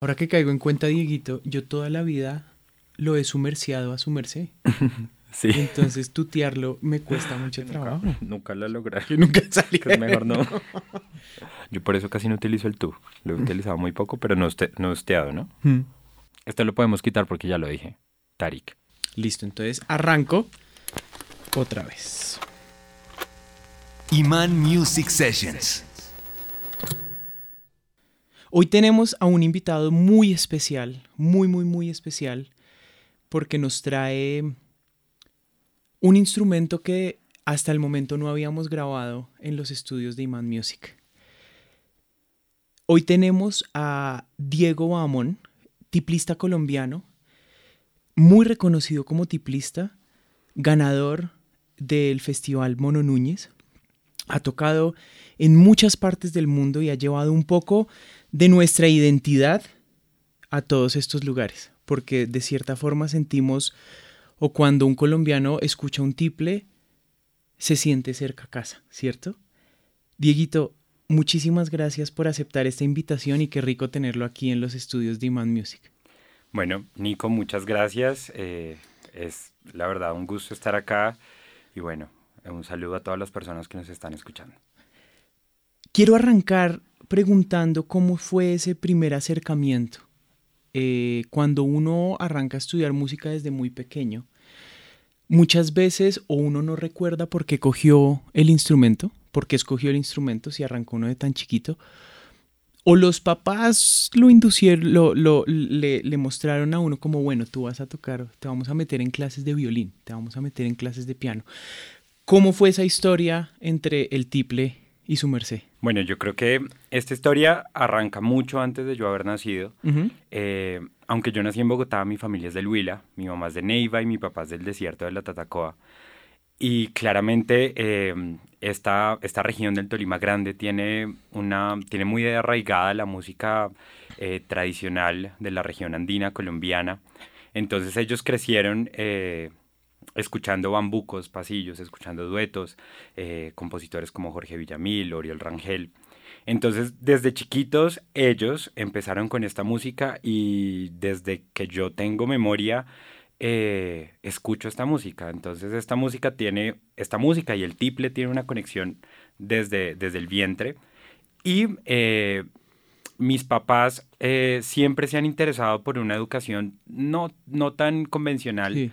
Ahora que caigo en cuenta, Dieguito, yo toda la vida lo he sumerciado a su merced. Sí. Entonces tutearlo me cuesta mucho trabajo. Nunca lo logré. Que nunca salí. Que es mejor no. Yo por eso casi no utilizo el tú. Lo he utilizado muy poco, pero no, este, no usteado, ¿no? Hmm. Esto lo podemos quitar porque ya lo dije. Tarik. Listo, entonces arranco otra vez. Iman Music Sessions. Hoy tenemos a un invitado muy especial, muy, muy, muy especial, porque nos trae un instrumento que hasta el momento no habíamos grabado en los estudios de Iman Music. Hoy tenemos a Diego Bamón, tiplista colombiano, muy reconocido como tiplista, ganador del Festival Mono Núñez. Ha tocado en muchas partes del mundo y ha llevado un poco de nuestra identidad a todos estos lugares, porque de cierta forma sentimos, o cuando un colombiano escucha un tiple, se siente cerca a casa, ¿cierto? Dieguito, muchísimas gracias por aceptar esta invitación y qué rico tenerlo aquí en los estudios de Iman Music. Bueno, Nico, muchas gracias. Eh, es la verdad un gusto estar acá y bueno, un saludo a todas las personas que nos están escuchando. Quiero arrancar preguntando cómo fue ese primer acercamiento. Eh, cuando uno arranca a estudiar música desde muy pequeño, muchas veces o uno no recuerda por qué cogió el instrumento, por qué escogió el instrumento si arrancó uno de tan chiquito, o los papás lo inducieron, lo, lo, le, le, mostraron a uno como, bueno, tú vas a tocar, te vamos a meter en clases de violín, te vamos a meter en clases de piano. ¿Cómo fue esa historia entre el tiple y su merced? Bueno, yo creo que esta historia arranca mucho antes de yo haber nacido. Uh -huh. eh, aunque yo nací en Bogotá, mi familia es del Huila, mi mamá es de Neiva y mi papá es del desierto de la Tatacoa. Y claramente eh, esta, esta región del Tolima Grande tiene, una, tiene muy arraigada la música eh, tradicional de la región andina colombiana. Entonces ellos crecieron eh, escuchando bambucos, pasillos, escuchando duetos, eh, compositores como Jorge Villamil, Oriol Rangel. Entonces, desde chiquitos, ellos empezaron con esta música y desde que yo tengo memoria, eh, escucho esta música. Entonces, esta música tiene, esta música y el tiple tiene una conexión desde, desde el vientre. Y eh, mis papás siempre se han interesado por una educación no, no tan convencional. Sí.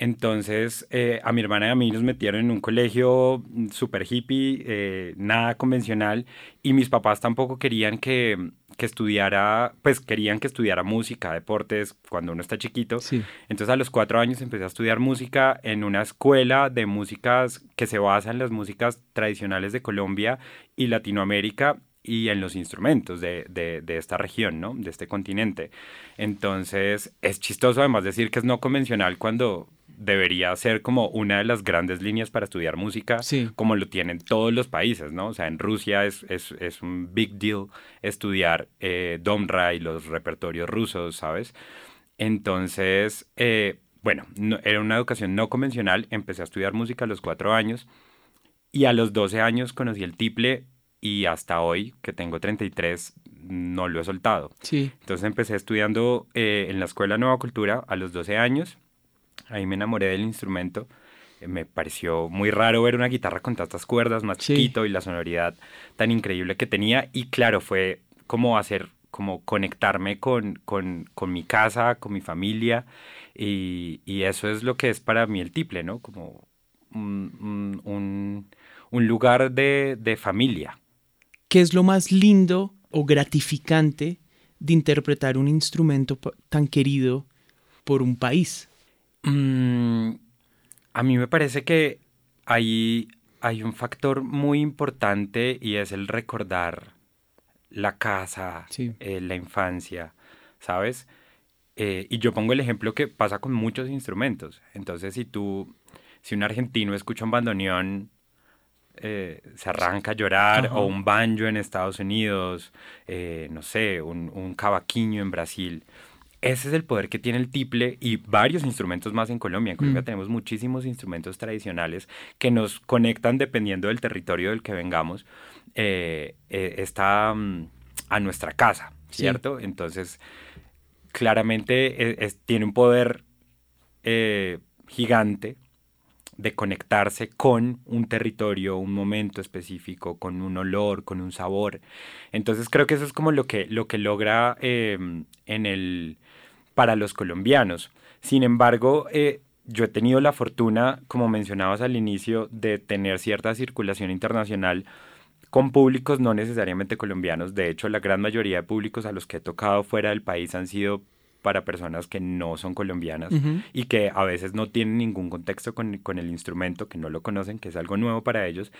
Entonces, eh, a mi hermana y a mí nos metieron en un colegio súper hippie, eh, nada convencional, y mis papás tampoco querían que, que, estudiara, pues querían que estudiara música, deportes, cuando uno está chiquito. Sí. Entonces, a los cuatro años empecé a estudiar música en una escuela de músicas que se basa en las músicas tradicionales de Colombia y Latinoamérica y en los instrumentos de, de, de, esta región, ¿no? De este continente. Entonces, es chistoso además decir que es no convencional cuando debería ser como una de las grandes líneas para estudiar música, sí. como lo tienen todos los países, ¿no? O sea, en Rusia es, es, es un big deal estudiar eh, Domra y los repertorios rusos, ¿sabes? Entonces, eh, bueno, no, era una educación no convencional, empecé a estudiar música a los cuatro años y a los 12 años conocí el tiple y hasta hoy, que tengo 33, no lo he soltado. Sí. Entonces empecé estudiando eh, en la Escuela Nueva Cultura a los 12 años Ahí me enamoré del instrumento. Eh, me pareció muy raro ver una guitarra con tantas cuerdas, más Sí. chiquito y la sonoridad tan increíble que tenía. Y claro, fue como hacer, como conectarme con, con, con mi casa, con mi familia. Y, y, eso es lo que es para mí el tiple, ¿no? Como un, un, un lugar de, de familia. ¿Qué es lo más lindo o gratificante de interpretar un instrumento tan querido por un país? Mm, a mí me parece que hay, hay un factor muy importante y es el recordar la casa, Sí. eh, la infancia, ¿sabes? Eh, y yo pongo el ejemplo que pasa con muchos instrumentos. Entonces, si tú, si un argentino escucha un bandoneón, eh, se arranca a llorar, Ajá. o un banjo en Estados Unidos, no sé, un, un cavaquinho en Brasil. Ese es el poder que tiene el tiple y varios instrumentos más en Colombia. En Colombia Mm. tenemos muchísimos instrumentos tradicionales que nos conectan dependiendo del territorio del que vengamos. eh, eh, está mm, a nuestra casa, ¿cierto? Entonces, claramente tiene un poder eh, gigante de conectarse con un territorio, un momento específico, con un olor, con un sabor. Entonces creo que eso es como lo que, lo que logra em, en el, para los colombianos. Sin embargo, eh, yo he tenido la fortuna, como mencionabas al inicio, de tener cierta circulación internacional con públicos no necesariamente colombianos. De hecho, la gran mayoría de públicos a los que he tocado fuera del país han sido para personas que no son colombianas y que a veces no tienen ningún contexto con, el instrumento, que no lo conocen, que es algo nuevo para ellos,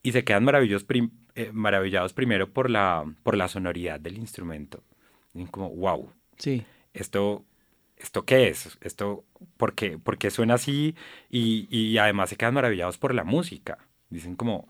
y se quedan maravillosos eh, maravillados primero por la, por la sonoridad del instrumento. Y como, wow, sí. Esto, ¿esto qué es? Esto, ¿por qué, por qué suena así? Y, y además se quedan maravillados por la música. Dicen como,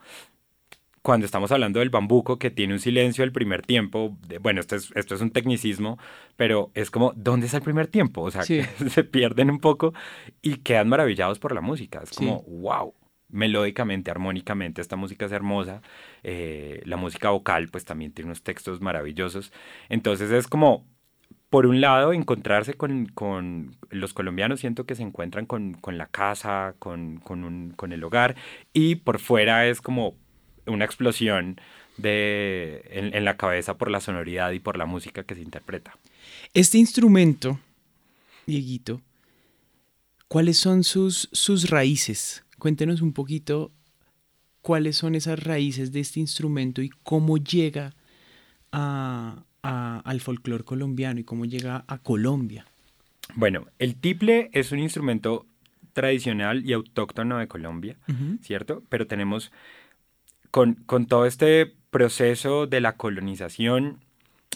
cuando estamos hablando del bambuco, que tiene un silencio el primer tiempo, bueno, esto es, esto es un tecnicismo, pero es como, ¿dónde está el primer tiempo? O sea, se pierden un poco y quedan maravillados por la música. Es como, wow, melódicamente, armónicamente, esta música es hermosa. Eh, la música vocal, pues también tiene unos textos maravillosos. Entonces es como, por un lado, encontrarse con, con, los colombianos, siento que se encuentran con, con la casa, con, un, con el hogar, y por fuera es como una explosión de, en, la cabeza por la sonoridad y por la música que se interpreta. Este instrumento, Dieguito, ¿cuáles son sus, sus raíces? Cuéntenos un poquito cuáles son esas raíces de este instrumento y cómo llega a, al folclore colombiano y cómo llega a Colombia. Bueno, el tiple es un instrumento tradicional y autóctono de Colombia, ¿cierto? Pero tenemos con, todo este proceso de la colonización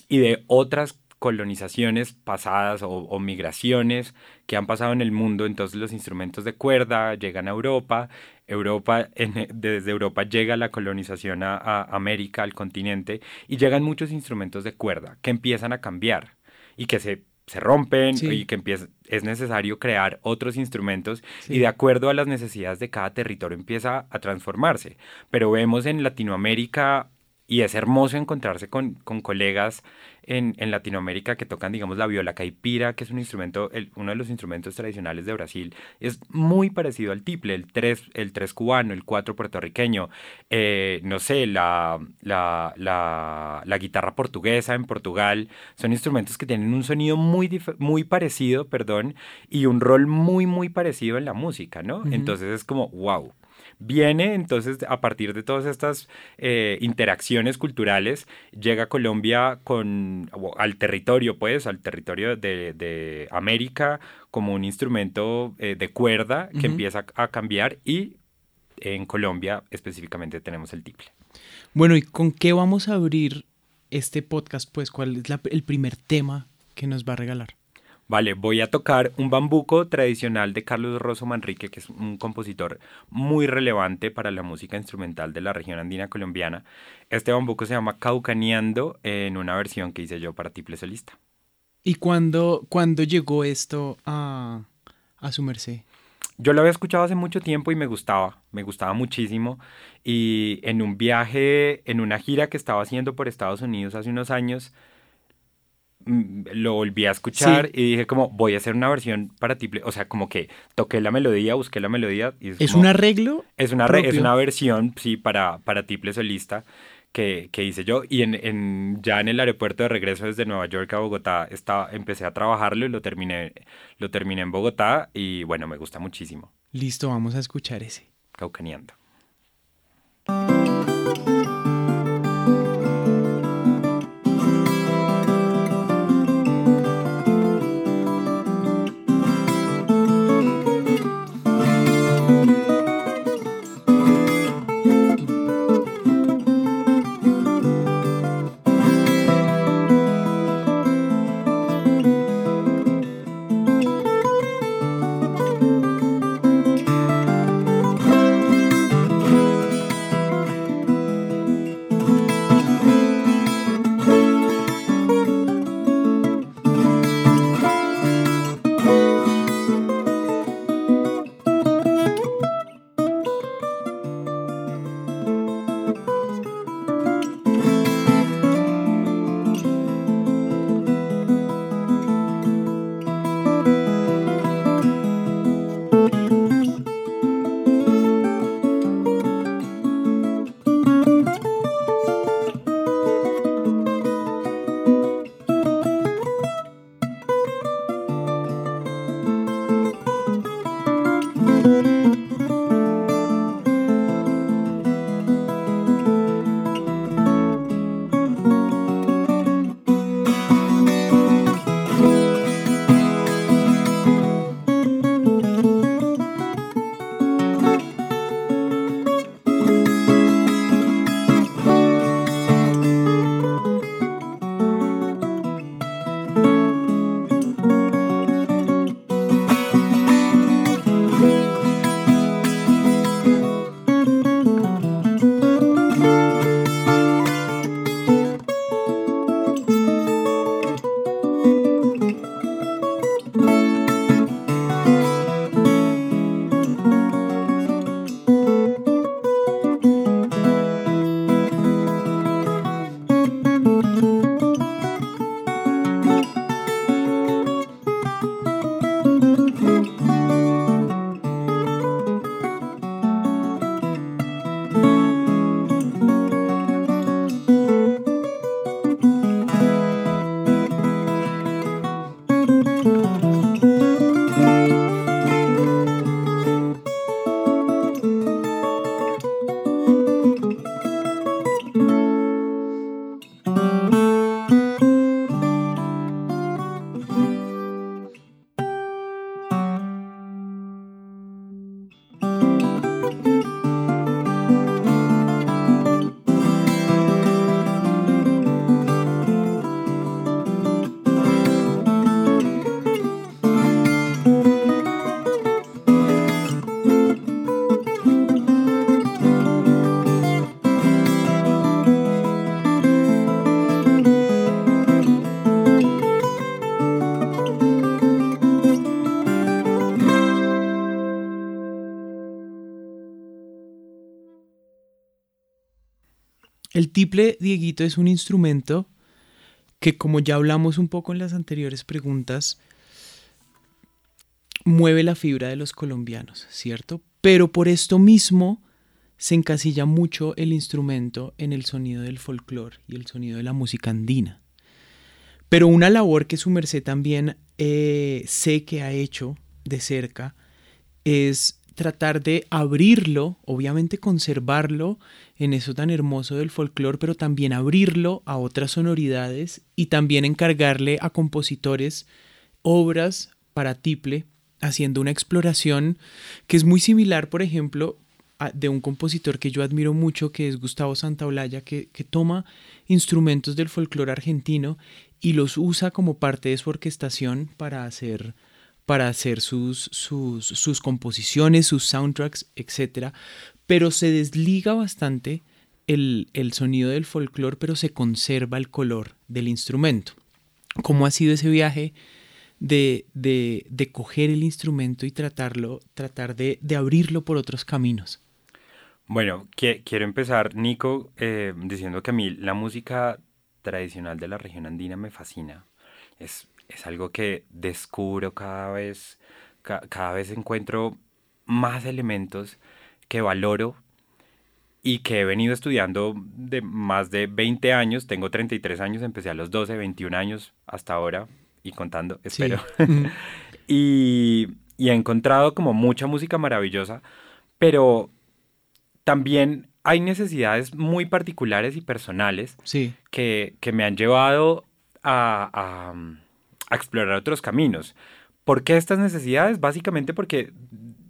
y de otras colonizaciones pasadas o, migraciones que han pasado en el mundo, entonces los instrumentos de cuerda llegan a Europa, Europa desde Europa llega la colonización a, América, al continente, y llegan muchos instrumentos de cuerda que empiezan a cambiar y que se se rompen y que empieza, es necesario crear otros instrumentos y de acuerdo a las necesidades de cada territorio empieza a transformarse. Pero vemos en Latinoamérica y es hermoso encontrarse con, con colegas en, en, Latinoamérica que tocan, digamos, la viola caipira, que es un instrumento, el, uno de los instrumentos tradicionales de Brasil. Es muy parecido al tiple, el tres, el tres cubano, el cuatro puertorriqueño, eh, no sé, la, la, la, la, guitarra portuguesa en Portugal. Son instrumentos que tienen un sonido muy, muy parecido, perdón, y un rol muy, muy parecido en la música, ¿no? Entonces es como, wow viene entonces a partir de todas estas eh, interacciones culturales, llega a Colombia con, al territorio, pues, al territorio de, América como un instrumento eh, de cuerda que empieza a cambiar y en Colombia específicamente tenemos el tiple. Bueno, ¿y con qué vamos a abrir este podcast? Pues, ¿cuál es el primer tema que nos va a regalar? Vale, voy a tocar un bambuco tradicional de Carlos Rosso Manrique, que es un compositor muy relevante para la música instrumental de la región andina colombiana. Este bambuco se llama Caucaneando en una versión que hice yo para Tiple Solista. ¿Y cuándo, llegó esto a, a su merced? Yo lo había escuchado hace mucho tiempo y me gustaba, me gustaba muchísimo. Y en un viaje, en una gira que estaba haciendo por Estados Unidos hace unos años, lo volví a escuchar y dije como voy a hacer una versión para tiple, o sea, como que toqué la melodía, busqué la melodía. Y es, un arreglo? Es una, es una versión, sí, para, para tiple solista que, que hice yo y en, en, ya en el aeropuerto de regreso desde Nueva York a Bogotá estaba, empecé a trabajarlo y lo terminé, lo terminé en Bogotá y bueno, me gusta muchísimo. Listo, vamos a escuchar ese. Caucaneando. El tiple, Dieguito, es un instrumento que, como ya hablamos un poco en las anteriores preguntas, mueve la fibra de los colombianos, ¿cierto? Pero por esto mismo se encasilla mucho el instrumento en el sonido del folclore y el sonido de la música andina. Pero una labor que su merced también eh, sé que ha hecho de cerca es tratar de abrirlo, obviamente conservarlo en eso tan hermoso del folclore, pero también abrirlo a otras sonoridades y también encargarle a compositores obras para tiple, haciendo una exploración que es muy similar, por ejemplo, de un compositor que yo admiro mucho, que es Gustavo Santaolalla, que, que toma instrumentos del folclore argentino y los usa como parte de su orquestación para hacer, para hacer sus, sus, sus composiciones, sus soundtracks, etc. Pero se desliga bastante el, el sonido del folclore, pero se conserva el color del instrumento. ¿Cómo ha sido ese viaje? De, de, de, coger el instrumento y tratarlo, tratar de, de abrirlo por otros caminos. Bueno, quiero empezar, Nico, eh, diciendo que a mí la música tradicional de la región andina me fascina. Es, es algo que descubro cada vez, cada vez encuentro más elementos que valoro y que he venido estudiando de más de 20 años. Tengo 33 años, empecé a los 12, 21 años hasta ahora y contando, espero. y, y he encontrado como mucha música maravillosa, pero también hay necesidades muy particulares y personales que, me han llevado a, explorar otros caminos. ¿Por qué estas necesidades? Básicamente porque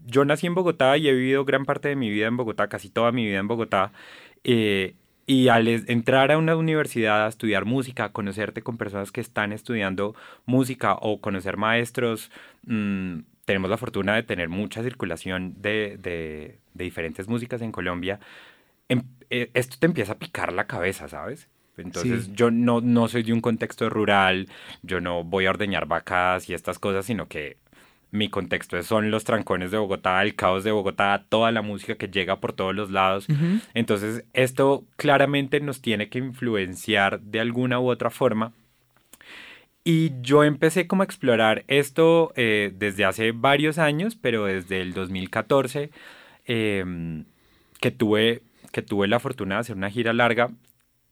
yo nací en Bogotá y he vivido gran parte de mi vida en Bogotá, casi toda mi vida en Bogotá. Eh, y al entrar a una universidad a estudiar música, a conocerte con personas que están estudiando música o conocer maestros, mm, tenemos la fortuna de tener mucha circulación de, de, diferentes músicas en Colombia, em, eh, esto te empieza a picar la cabeza, ¿sabes? Entonces yo no, no soy de un contexto rural, yo no voy a ordeñar vacas y estas cosas, sino que mi contexto son los trancones de Bogotá, el caos de Bogotá, toda la música que llega por todos los lados. Entonces esto claramente nos tiene que influenciar de alguna u otra forma. Y yo empecé como a explorar esto eh, desde hace varios años, pero desde el 2014, em, que, tuve, que tuve la fortuna de hacer una gira larga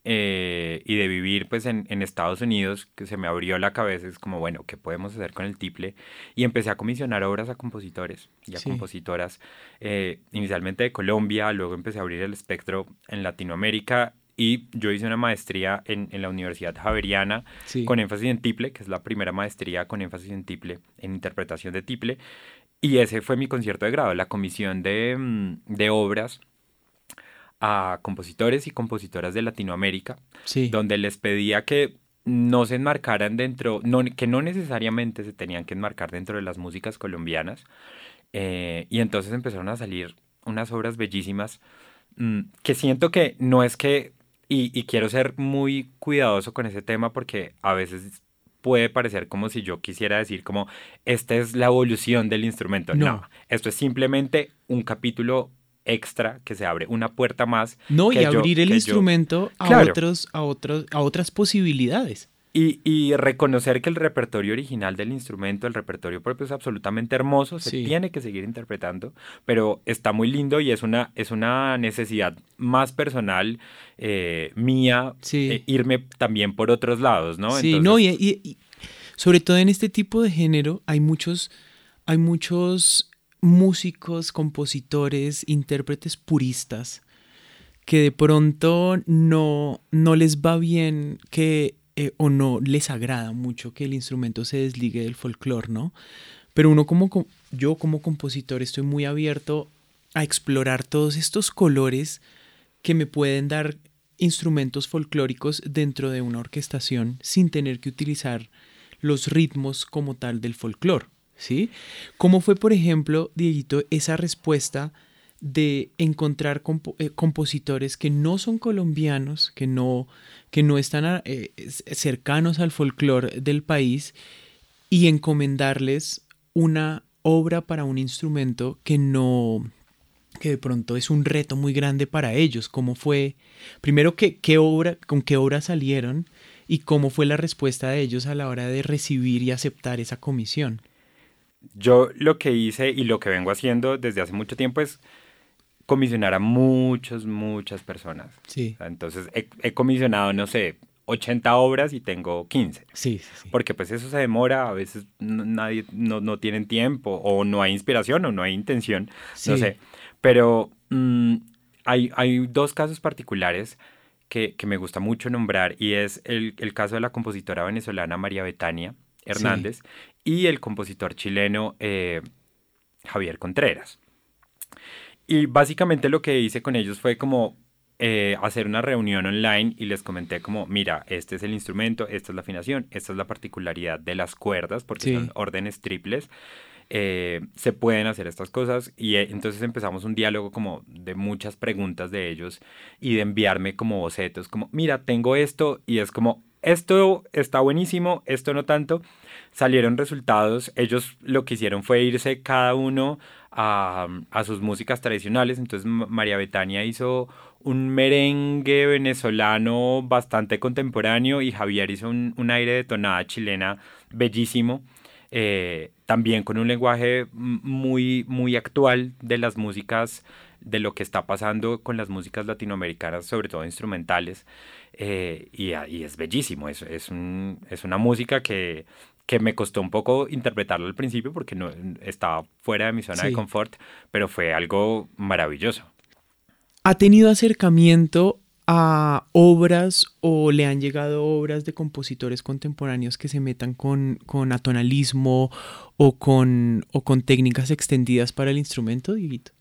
eh, y de vivir pues en, en, Estados Unidos, que se me abrió la cabeza, es como, bueno, ¿qué podemos hacer con el tiple? Y empecé a comisionar obras a compositores y a compositoras, eh, inicialmente de Colombia, luego empecé a abrir el espectro en Latinoamérica y yo hice una maestría en, en la Universidad Javeriana con énfasis en tiple, que es la primera maestría con énfasis en tiple, en interpretación de tiple. Y ese fue mi concierto de grado, la comisión de, mm, de obras a compositores y compositoras de Latinoamérica, donde les pedía que no se enmarcaran dentro, no, que no necesariamente se tenían que enmarcar dentro de las músicas colombianas. Eh, y entonces empezaron a salir unas obras bellísimas mm, que siento que no es que y, quiero ser muy cuidadoso con ese tema porque a veces puede parecer como si yo quisiera decir como esta es la evolución del instrumento. No, esto es simplemente un capítulo extra que se abre, una puerta más. No, y abrir el instrumento a, otros, a, otros, a otras posibilidades. Y, reconocer que el repertorio original del instrumento, el repertorio propio es absolutamente hermoso, se tiene que seguir interpretando, pero está muy lindo y es una, es una necesidad más personal eh, mía eh, irme también por otros lados, ¿no? Sí, no, y, sobre todo en este tipo de género hay muchos, hay muchos músicos, compositores, intérpretes puristas que de pronto no, no les va bien que eh, o no les agrada mucho que el instrumento se desligue del folclore, ¿no? Pero uno como yo como compositor estoy muy abierto a explorar todos estos colores que me pueden dar instrumentos folclóricos dentro de una orquestación sin tener que utilizar los ritmos como tal del folclore, ¿sí? ¿Cómo fue, por ejemplo, Dieguito, esa respuesta de encontrar eh, compositores que no son colombianos, que no, que no están eh, cercanos al folclore del país y encomendarles una obra para un instrumento que no, que de pronto es un reto muy grande para ellos. ¿Cómo fue? Primero, ¿qué, qué obra, ¿con qué obra salieron? ¿Y cómo fue la respuesta de ellos a la hora de recibir y aceptar esa comisión? Yo lo que hice y lo que vengo haciendo desde hace mucho tiempo es comisionar a muchas, muchas personas. Sí. Entonces he, comisionado, no sé, 80 obras y tengo 15. Sí, sí, Porque pues eso se demora, a veces nadie, no, no, tienen tiempo o no hay inspiración o no hay intención, no sé. Pero mm, hay, hay dos casos particulares que, que, me gusta mucho nombrar y es el, el, caso de la compositora venezolana María Betania Hernández y el compositor chileno eh, Javier Contreras. Y básicamente lo que hice con ellos fue como eh, hacer una reunión online y les comenté como, mira, este es el instrumento, esta es la afinación, esta es la particularidad de las cuerdas, porque son órdenes triples. Eh, se pueden hacer estas cosas y eh, entonces empezamos un diálogo como de muchas preguntas de ellos y de enviarme como bocetos, como, mira, tengo esto y es como, esto está buenísimo, esto no tanto. Salieron resultados, ellos lo que hicieron fue irse cada uno a, a sus músicas tradicionales, entonces María Betania hizo un merengue venezolano bastante contemporáneo y Javier hizo un, aire de tonada chilena bellísimo, eh, también con un lenguaje muy, muy actual de las músicas, de lo que está pasando con las músicas latinoamericanas, sobre todo instrumentales, eh, y, es bellísimo, es, es, es una música que, que me costó un poco interpretarlo al principio porque no estaba fuera de mi zona de confort, pero fue algo maravilloso. ¿Ha tenido acercamiento a obras o le han llegado obras de compositores contemporáneos que se metan con, con atonalismo o con, o con técnicas extendidas para el instrumento, Dieguito?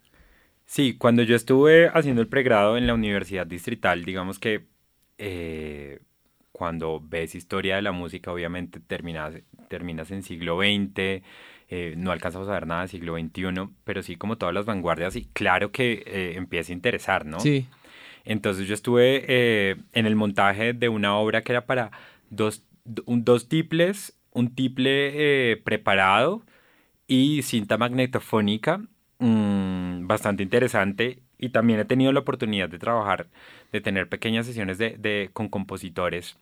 Sí, cuando yo estuve haciendo el pregrado en la Universidad Distrital, digamos que eh, cuando ves historia de la música, obviamente terminas, terminas en siglo XX, eh, no alcanzamos a ver nada del siglo XXI, pero sí como todas las vanguardias y claro que eh, empieza a interesar, ¿no? Sí. Entonces yo estuve eh, en el montaje de una obra que era para dos, dos tiples, un tiple preparado y cinta magnetofónica, mm, bastante interesante. Y también he tenido la oportunidad de trabajar, de tener pequeñas sesiones de, de, con compositores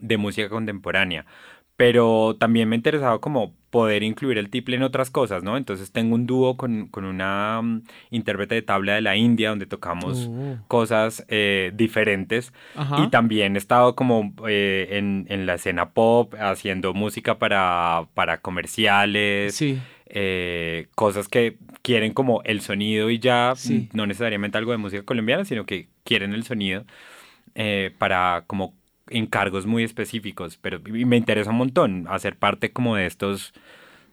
de música contemporánea pero también me ha interesado como poder incluir el tiple en otras cosas, ¿no? Entonces tengo un dúo con, con una um, intérprete de tabla de la India donde tocamos oh. cosas eh, diferentes y también he estado como eh, en, en, la escena pop haciendo música para, para comerciales, sí. eh, cosas que quieren como el sonido y ya, no necesariamente algo de música colombiana, sino que quieren el sonido eh, para como encargos muy específicos, pero me interesa un montón hacer parte como de estos,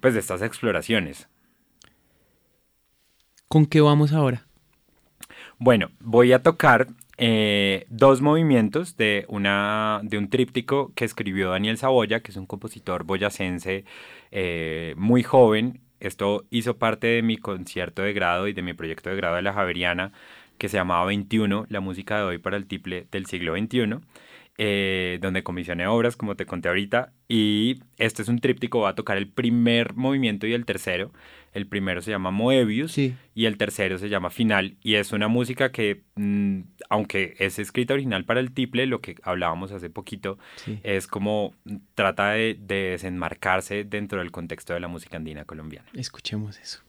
pues de estas exploraciones. ¿Con qué vamos ahora? Bueno, voy a tocar eh, dos movimientos de, una, de un tríptico que escribió Daniel Saboya, que es un compositor boyacense eh, muy joven. Esto hizo parte de mi concierto de grado y de mi proyecto de grado de la Javeriana, que se llamaba 21, la música de hoy para el tiple del siglo XXI. Eh, donde comisioné obras, como te conté ahorita, y este es un tríptico, va a tocar el primer movimiento y el tercero. El primero se llama Moebius y el tercero se llama Final, y es una música que, mm, aunque es escrita original para el tiple, lo que hablábamos hace poquito, es como trata de, de desenmarcarse dentro del contexto de la música andina colombiana. Escuchemos eso.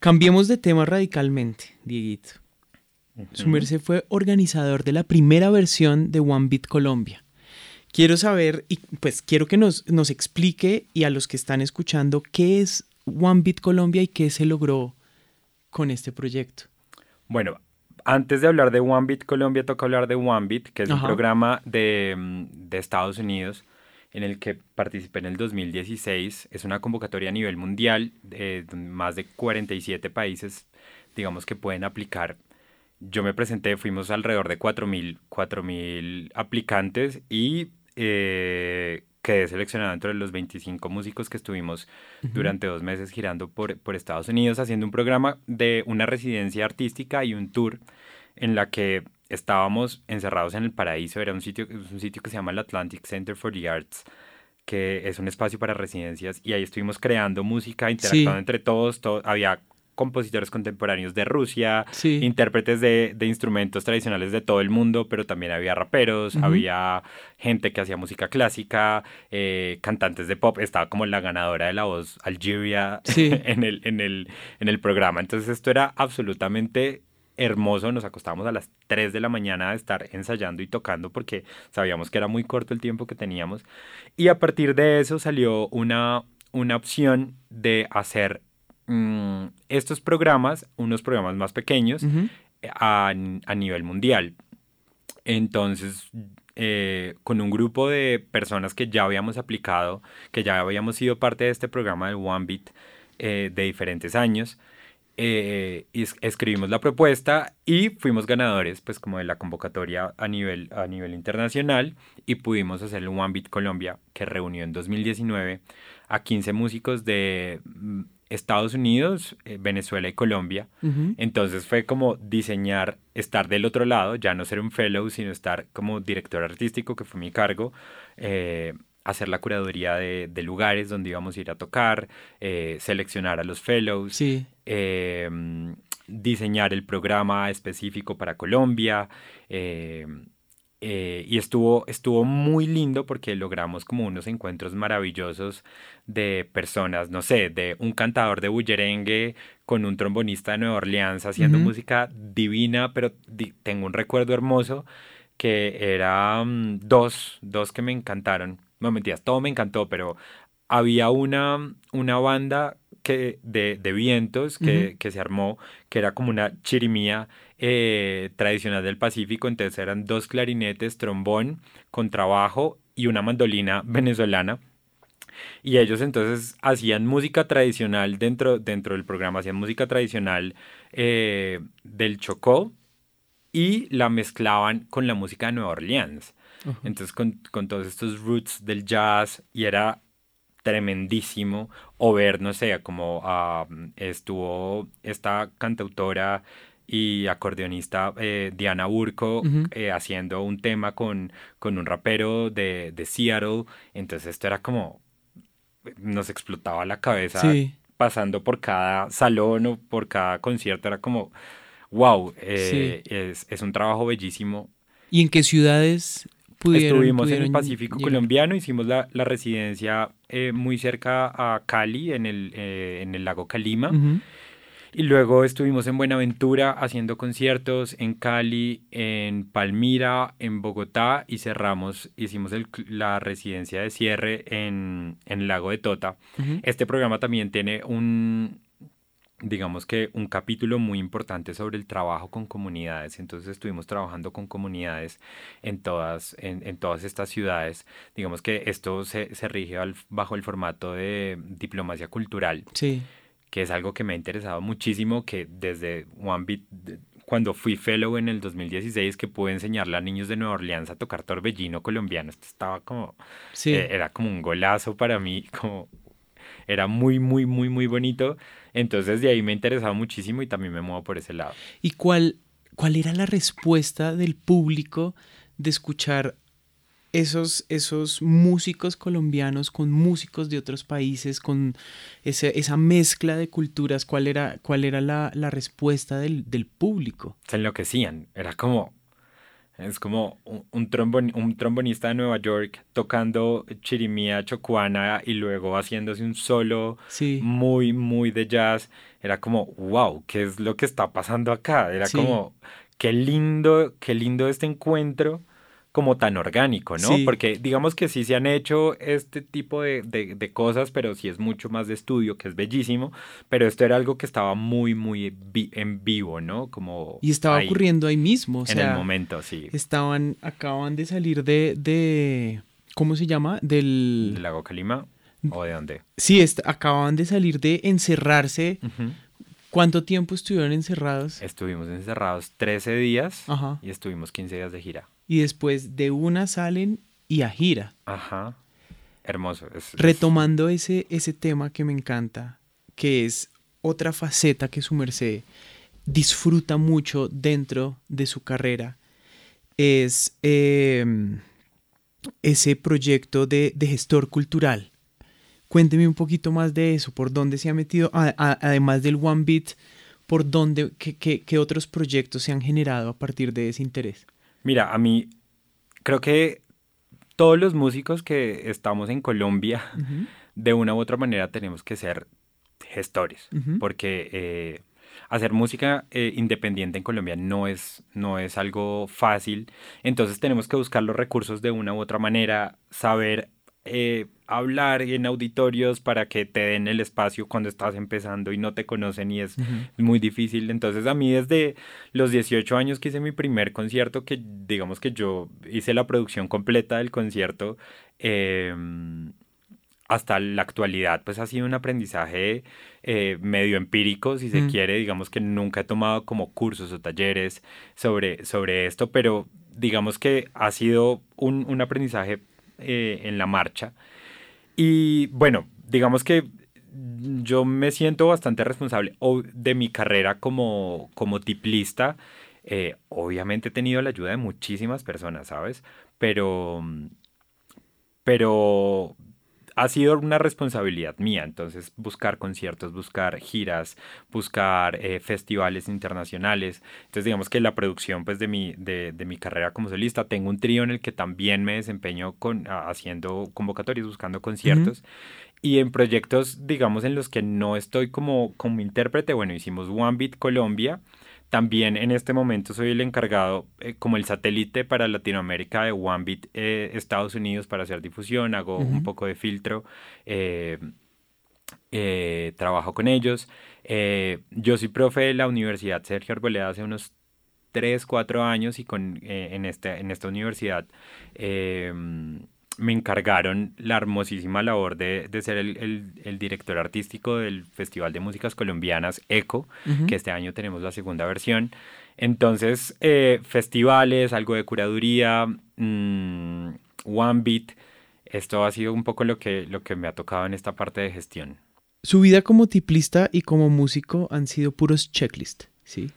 Cambiemos de tema radicalmente, Dieguito. Su merced fue organizador de la primera versión de One Beat Colombia. Quiero saber, y pues quiero que nos, nos explique y a los que están escuchando qué es One Beat Colombia y qué se logró con este proyecto. Bueno, antes de hablar de One Beat Colombia, toca hablar de One Beat, que es un programa de, mm, de, Estados Unidos en el que participé en el 2016. Es una convocatoria a nivel mundial, de más de 47 países, digamos, que pueden aplicar. Yo me presenté, fuimos alrededor de 4.000 aplicantes y eh, quedé seleccionado entre los 25 músicos que estuvimos durante dos meses girando por, por Estados Unidos haciendo un programa de una residencia artística y un tour en la que estábamos encerrados en el paraíso. Era un sitio, un sitio que se llama el Atlantic Center for the Arts que es un espacio para residencias y ahí estuvimos creando música, interactuando entre todos, todo, había compositores contemporáneos de Rusia, intérpretes de, instrumentos tradicionales de todo el mundo, pero también había raperos, había gente que hacía música clásica, eh, cantantes de pop, estaba como la ganadora de la voz Algeria en, el, en, el, en el programa. Entonces esto era absolutamente hermoso, nos acostábamos a las 3 de la mañana a estar ensayando y tocando porque sabíamos que era muy corto el tiempo que teníamos. Y a partir de eso salió una, una opción de hacer Mm, estos programas, unos programas más pequeños, a, nivel mundial. Entonces, eh, con un grupo de personas que ya habíamos aplicado, que ya habíamos sido parte de este programa del One Beat eh, de diferentes años, eh, escribimos la propuesta y fuimos ganadores, pues como de la convocatoria a nivel, a nivel internacional y pudimos hacer el One Beat Colombia, que reunió en 2019 a 15 músicos de mm, Estados Unidos, eh, Venezuela y Colombia. Entonces fue como diseñar, estar del otro lado, ya no ser un fellow, sino estar como director artístico, que fue mi cargo, eh, hacer la curaduría de, lugares donde íbamos a ir a tocar, eh, seleccionar a los fellows, diseñar el programa específico para Colombia. Eh, y estuvo, estuvo muy lindo porque logramos como unos encuentros maravillosos de personas, no sé, de un cantador de bullerengue con un trombonista de Nueva Orleans haciendo música divina, pero tengo un recuerdo hermoso que eran dos, dos que me encantaron. No mentiras, todo me encantó, pero había una, una banda que, de, de vientos que, que se armó, que era como una chirimía eh, tradicional del Pacífico, entonces eran dos clarinetes, trombón, contrabajo y una mandolina venezolana. Y ellos entonces hacían música tradicional dentro, dentro del programa, hacían música tradicional eh, del Chocó y la mezclaban con la música de Nueva Orleans. Entonces con, con, todos estos roots del jazz y era tremendísimo o ver, no sé, como ah, estuvo esta cantautora y acordeonista eh, Diana Burco eh, haciendo un tema con, con un rapero de, de, Seattle. Entonces esto era como, nos explotaba la cabeza pasando por cada salón o por cada concierto. Era como, wow, eh, es, es, un trabajo bellísimo. ¿Y en qué ciudades pudieron, Estuvimos en el Pacífico colombiano, hicimos la, la residencia muy cerca a Cali, en el, en el lago Calima. Y luego estuvimos en Buenaventura haciendo conciertos en Cali, en Palmira, en Bogotá y cerramos, hicimos la residencia de cierre en, en el lago de Tota. Este programa también tiene un, digamos que un capítulo muy importante sobre el trabajo con comunidades. Entonces estuvimos trabajando con comunidades en todas, en, en todas estas ciudades. Digamos que esto se, se rige bajo el formato de diplomacia cultural. Sí que es algo que me ha interesado muchísimo, que desde One Beat, cuando fui fellow en el 2016, que pude enseñarle a niños de Nueva Orleans a tocar torbellino colombiano, esto estaba como, sí. Eh, era como un golazo para mí, como, era muy, muy, muy, muy bonito. Entonces de ahí me ha interesado muchísimo y también me muevo por ese lado. ¿Y cuál, cuál era la respuesta del público de escuchar esos, esos músicos colombianos con músicos de otros países, con esa mezcla de culturas, ¿cuál era, cuál era la, respuesta del, público? Se enloquecían, era como, Es como un, un, un trombonista de Nueva York tocando chirimía chocuana y luego haciéndose un solo muy, muy de jazz. Era como, wow, ¿qué es lo que está pasando acá? Era como, qué lindo, qué lindo este encuentro como tan orgánico, ¿no? Porque digamos que sí se han hecho este tipo de, de, cosas, pero sí es mucho más de estudio, que es bellísimo, pero esto era algo que estaba muy, muy en vivo, ¿no? Como y estaba ocurriendo ahí mismo, o En el momento, sí. Estaban, acaban de salir de, de ¿cómo se llama? Del... ¿Del lago Calima? ¿O de dónde? Sí, acaban de salir de encerrarse. ¿Cuánto tiempo estuvieron encerrados? Estuvimos encerrados 13 días y estuvimos 15 días de gira y después de una salen y a gira. Ajá. Hermoso. Retomando Ese, ese tema que me encanta, que es otra faceta que su merced disfruta mucho dentro de su carrera, es em, ese proyecto de, gestor cultural. Cuénteme un poquito más de eso, por dónde se ha metido, además del One Beat, por dónde, qué otros proyectos se han generado a partir de ese interés. Mira, a mí creo que todos los músicos que estamos en Colombia, de una u otra manera tenemos que ser gestores, porque eh, hacer música eh, independiente en Colombia no es, no es algo fácil, entonces tenemos que buscar los recursos de una u otra manera, saber eh, hablar en auditorios para que te den el espacio cuando estás empezando y no te conocen y es muy difícil. Entonces a mí desde los 18 años que hice mi primer concierto, que digamos que yo hice la producción completa del concierto, em, hasta la actualidad pues ha sido un aprendizaje eh, medio empírico, si se quiere, digamos que nunca he tomado como cursos o talleres sobre, sobre esto, pero digamos que ha sido un, un aprendizaje eh, en la marcha. Y bueno, digamos que yo me siento bastante responsable de mi carrera como, como tiplista. Eh, obviamente he tenido la ayuda de muchísimas personas, ¿sabes? Pero, pero ha sido una responsabilidad mía, entonces buscar conciertos, buscar giras, buscar eh, festivales internacionales. Entonces digamos que la producción pues de mi, de, de, mi carrera como solista, tengo un trío en el que también me desempeño con, haciendo convocatorias, buscando conciertos. Y en proyectos, digamos, en los que no estoy como, como intérprete, bueno, hicimos One Beat Colombia, también en este momento soy el encargado eh, como el satélite para Latinoamérica de OneBit eh, Estados Unidos para hacer difusión, hago un poco de filtro, eh, trabajo con ellos. yo soy profe de la Universidad Sergio Arboleda hace unos 3, 4 años y con, en, este, en esta universidad me encargaron la hermosísima labor de, ser el, director artístico del Festival de Músicas Colombianas ECO, que este año tenemos la segunda versión. Entonces, eh, festivales, algo de curaduría, mm, One Beat, esto ha sido un poco lo que, lo que me ha tocado en esta parte de gestión. Su vida como tiplista y como músico han sido puros checklists, ¿sí?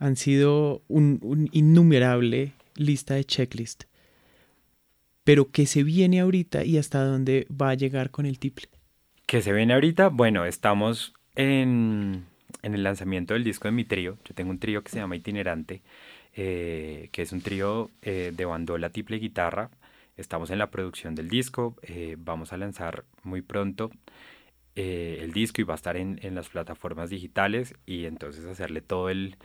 Han sido un, un innumerable lista de checklists pero ¿qué se viene ahorita y hasta dónde va a llegar con el tiple? ¿Qué se viene ahorita? Bueno, estamos en, el lanzamiento del disco de mi trío. Yo tengo un trío que se llama Itinerante, eh, que es un trío eh, de bandola, tiple y guitarra. Estamos en la producción del disco, eh, vamos a lanzar muy pronto eh, el disco y va a estar en, las plataformas digitales y entonces hacerle todo el,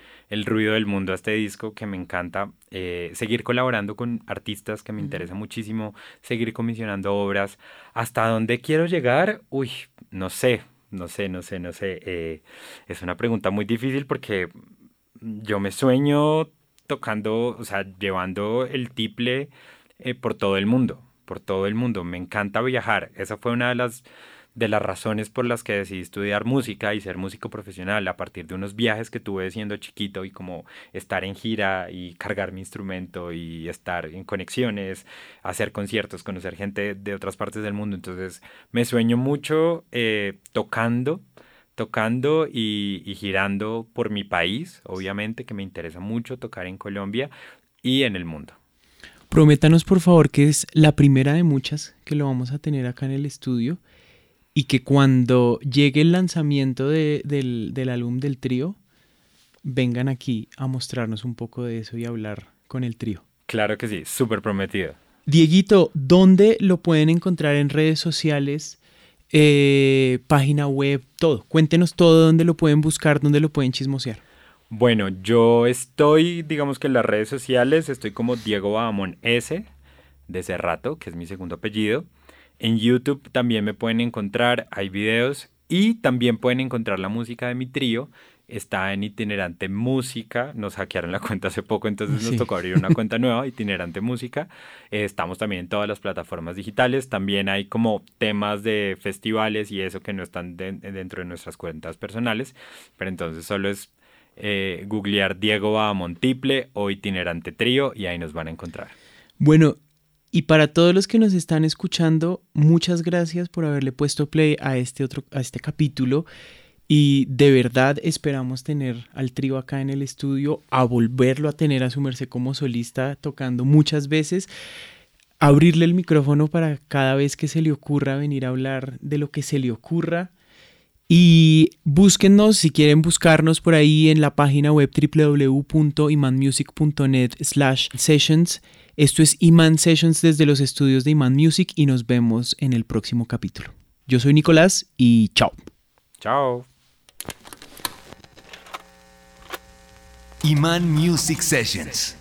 ruido del mundo a este disco que me encanta, eh, seguir colaborando con artistas que me interesa muchísimo, seguir comisionando obras, hasta dónde quiero llegar, uy, no sé, no sé, no sé, no sé, eh, es una pregunta muy difícil porque yo me sueño tocando, o sea, llevando el tiple por todo el mundo, por todo el mundo, me encanta viajar, esa fue una de las de las razones por las que decidí estudiar música y ser músico profesional a partir de unos viajes que tuve siendo chiquito y como estar en gira y cargar mi instrumento y estar en conexiones, hacer conciertos, conocer gente de otras partes del mundo. Entonces me sueño mucho eh, tocando, tocando y, y girando por mi país, obviamente que me interesa mucho tocar en Colombia y en el mundo. Prométanos por favor que es la primera de muchas que lo vamos a tener acá en el estudio y que cuando llegue el lanzamiento del, álbum del trío, vengan aquí a mostrarnos un poco de eso y hablar con el trío. Claro que sí, súper prometido. Dieguito, ¿dónde lo pueden encontrar en redes sociales? Eh, página web, todo. Cuéntenos todo, dónde lo pueden buscar, dónde lo pueden chismosear. Bueno, yo estoy, digamos que en las redes sociales, estoy como Diego Bahamón S, de Cerrato, que es mi segundo apellido. En YouTube también me pueden encontrar, hay videos y también pueden encontrar la música de mi trío. Está en Itinerante Música. Nos hackearon la cuenta hace poco, entonces nos tocó abrir una cuenta nueva, Itinerante Música. Eh, estamos también en todas las plataformas digitales. También hay como temas de festivales y eso que no están dentro de nuestras cuentas personales. Pero entonces solo es eh, googlear Diego Bahamón Tiple o Itinerante Trío y ahí nos van a encontrar. Bueno, y para todos los que nos están escuchando, muchas gracias por haberle puesto play a este otro a este capítulo. Y de verdad esperamos tener al trío acá en el estudio, a volverlo a tener a su merced como solista tocando muchas veces, abrirle el micrófono para cada vez que se le ocurra venir a hablar de lo que se le ocurra. Y búsquennos si quieren buscarnos por ahí en la página web www.imanmusic.net slash sessions esto es Iman Sessions desde los estudios de Iman Music y nos vemos en el próximo capítulo. Yo soy Nicolás y chao. Chao. Iman Music Sessions.